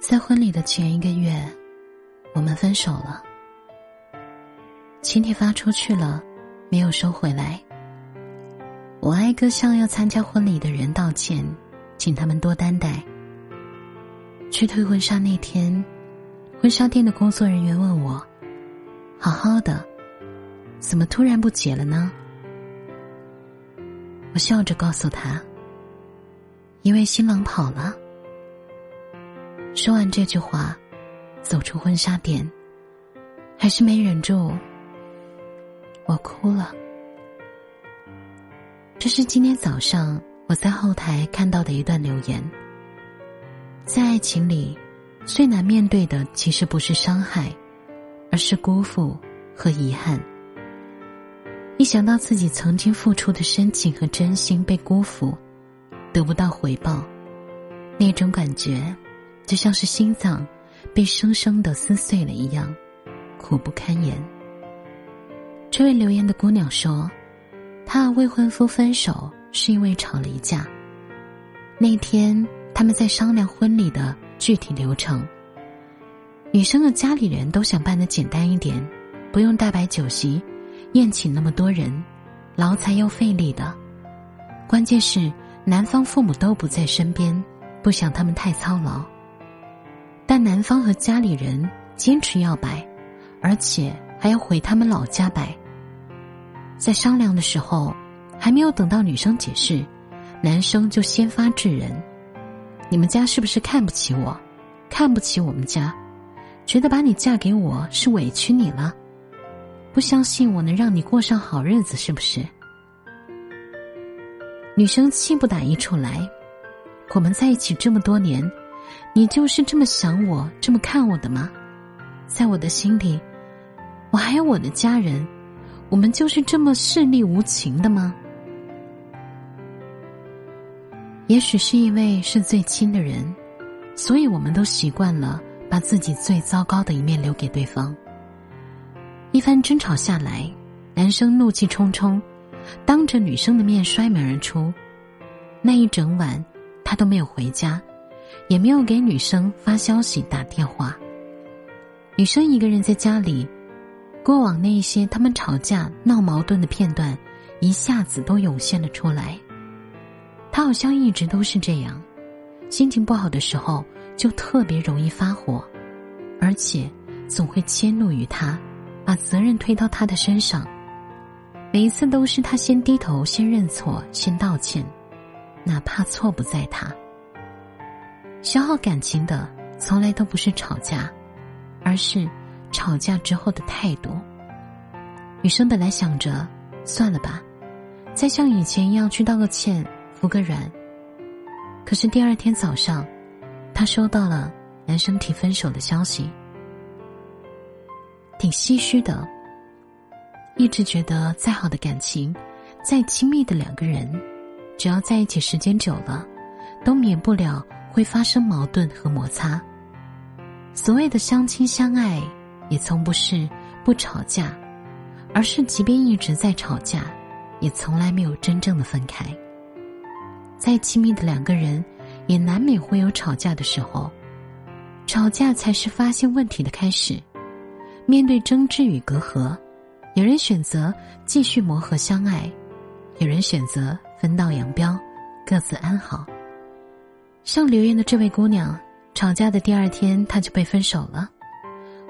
在婚礼的前一个月，我们分手了。请帖发出去了，没有收回来。我挨个向要参加婚礼的人道歉，请他们多担待。去退婚纱那天，婚纱店的工作人员问我：“好好的，怎么突然不结了呢？”我笑着告诉他：“因为新郎跑了。”说完这句话，走出婚纱店，还是没忍住，我哭了。这是今天早上我在后台看到的一段留言。在爱情里，最难面对的其实不是伤害，而是辜负和遗憾。一想到自己曾经付出的深情和真心被辜负，得不到回报，那种感觉。就像是心脏被生生的撕碎了一样，苦不堪言。这位留言的姑娘说，她和未婚夫分手是因为吵了一架。那天他们在商量婚礼的具体流程，女生的家里人都想办的简单一点，不用大摆酒席，宴请那么多人，劳财又费力的。关键是男方父母都不在身边，不想他们太操劳。但男方和家里人坚持要摆，而且还要回他们老家摆。在商量的时候，还没有等到女生解释，男生就先发制人：“你们家是不是看不起我？看不起我们家？觉得把你嫁给我是委屈你了？不相信我能让你过上好日子是不是？”女生气不打一处来：“我们在一起这么多年。”你就是这么想我，这么看我的吗？在我的心里，我还有我的家人，我们就是这么势利无情的吗？也许是因为是最亲的人，所以我们都习惯了把自己最糟糕的一面留给对方。一番争吵下来，男生怒气冲冲，当着女生的面摔门而出。那一整晚，他都没有回家。也没有给女生发消息、打电话。女生一个人在家里，过往那一些他们吵架、闹矛盾的片段，一下子都涌现了出来。她好像一直都是这样，心情不好的时候就特别容易发火，而且总会迁怒于他，把责任推到他的身上。每一次都是他先低头、先认错、先道歉，哪怕错不在他。消耗感情的从来都不是吵架，而是吵架之后的态度。女生本来想着算了吧，再像以前一样去道个歉、服个软。可是第二天早上，她收到了男生提分手的消息，挺唏嘘的。一直觉得再好的感情，再亲密的两个人，只要在一起时间久了，都免不了。会发生矛盾和摩擦。所谓的相亲相爱，也从不是不吵架，而是即便一直在吵架，也从来没有真正的分开。再亲密的两个人，也难免会有吵架的时候。吵架才是发现问题的开始。面对争执与隔阂，有人选择继续磨合相爱，有人选择分道扬镳，各自安好。像留言的这位姑娘，吵架的第二天，她就被分手了。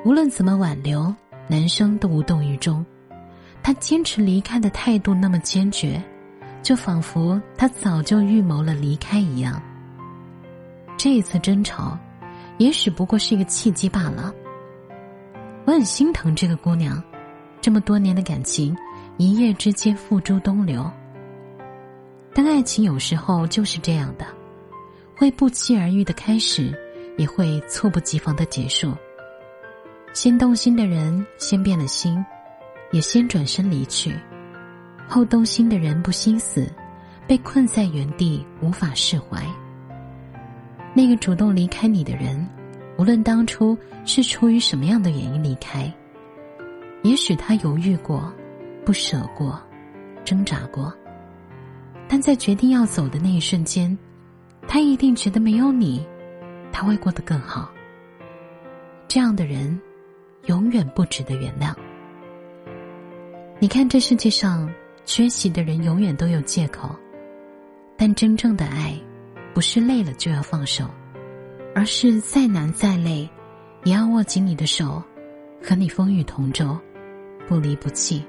无论怎么挽留，男生都无动于衷。他坚持离开的态度那么坚决，就仿佛他早就预谋了离开一样。这一次争吵，也许不过是一个契机罢了。我很心疼这个姑娘，这么多年的感情，一夜之间付诸东流。但爱情有时候就是这样的。会不期而遇的开始，也会猝不及防的结束。先动心的人先变了心，也先转身离去；后动心的人不心死，被困在原地无法释怀。那个主动离开你的人，无论当初是出于什么样的原因离开，也许他犹豫过、不舍过、挣扎过，但在决定要走的那一瞬间。他一定觉得没有你，他会过得更好。这样的人永远不值得原谅。你看，这世界上缺席的人永远都有借口，但真正的爱，不是累了就要放手，而是再难再累，也要握紧你的手，和你风雨同舟，不离不弃。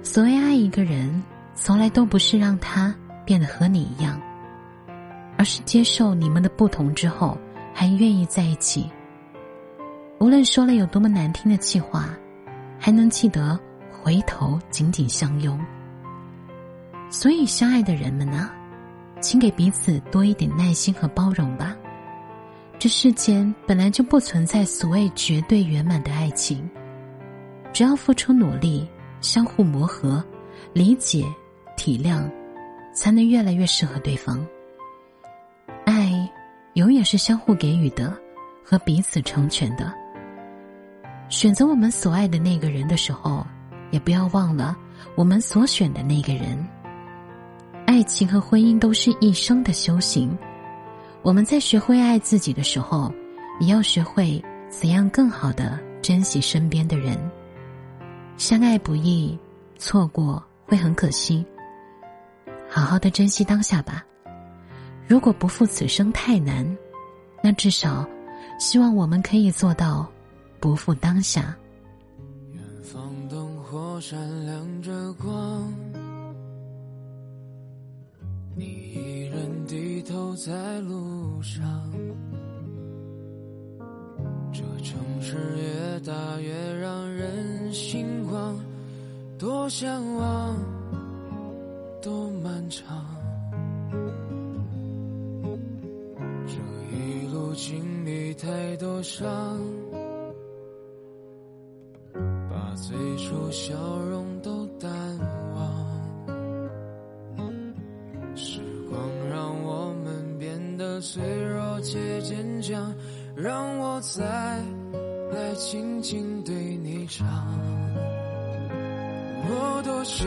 所谓爱一个人，从来都不是让他变得和你一样，而是接受你们的不同之后，还愿意在一起。无论说了有多么难听的气话，还能记得。回头紧紧相拥，所以相爱的人们呢，请给彼此多一点耐心和包容吧。这世间本来就不存在所谓绝对圆满的爱情，只要付出努力，相互磨合、理解、体谅，才能越来越适合对方。是相互给予的，和彼此成全的。选择我们所爱的那个人的时候。也不要忘了我们所选的那个人。爱情和婚姻都是一生的修行。我们在学会爱自己的时候，也要学会怎样更好的珍惜身边的人。相爱不易，错过会很可惜。好好的珍惜当下吧。如果不负此生太难，那至少希望我们可以做到不负当下。远方灯火闪亮着光，你一人低头在路上。这城市越大越让人心慌，多向往，多漫长。太多伤。把最初笑容都淡忘，时光让我们变得脆弱且坚强，让我再来轻轻对你唱。我多想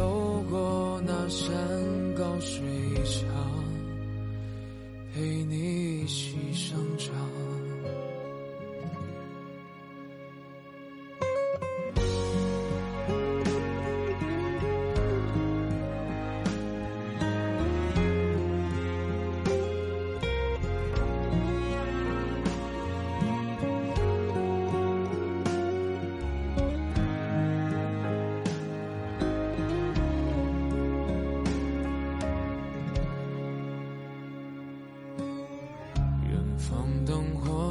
光，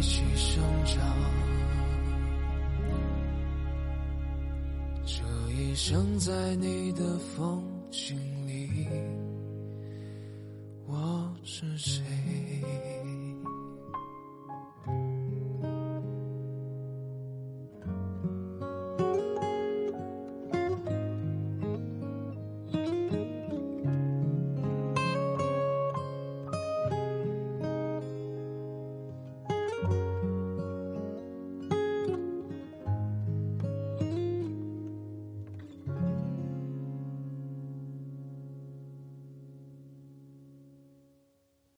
一起生长。这一生在你的风景里，我是谁？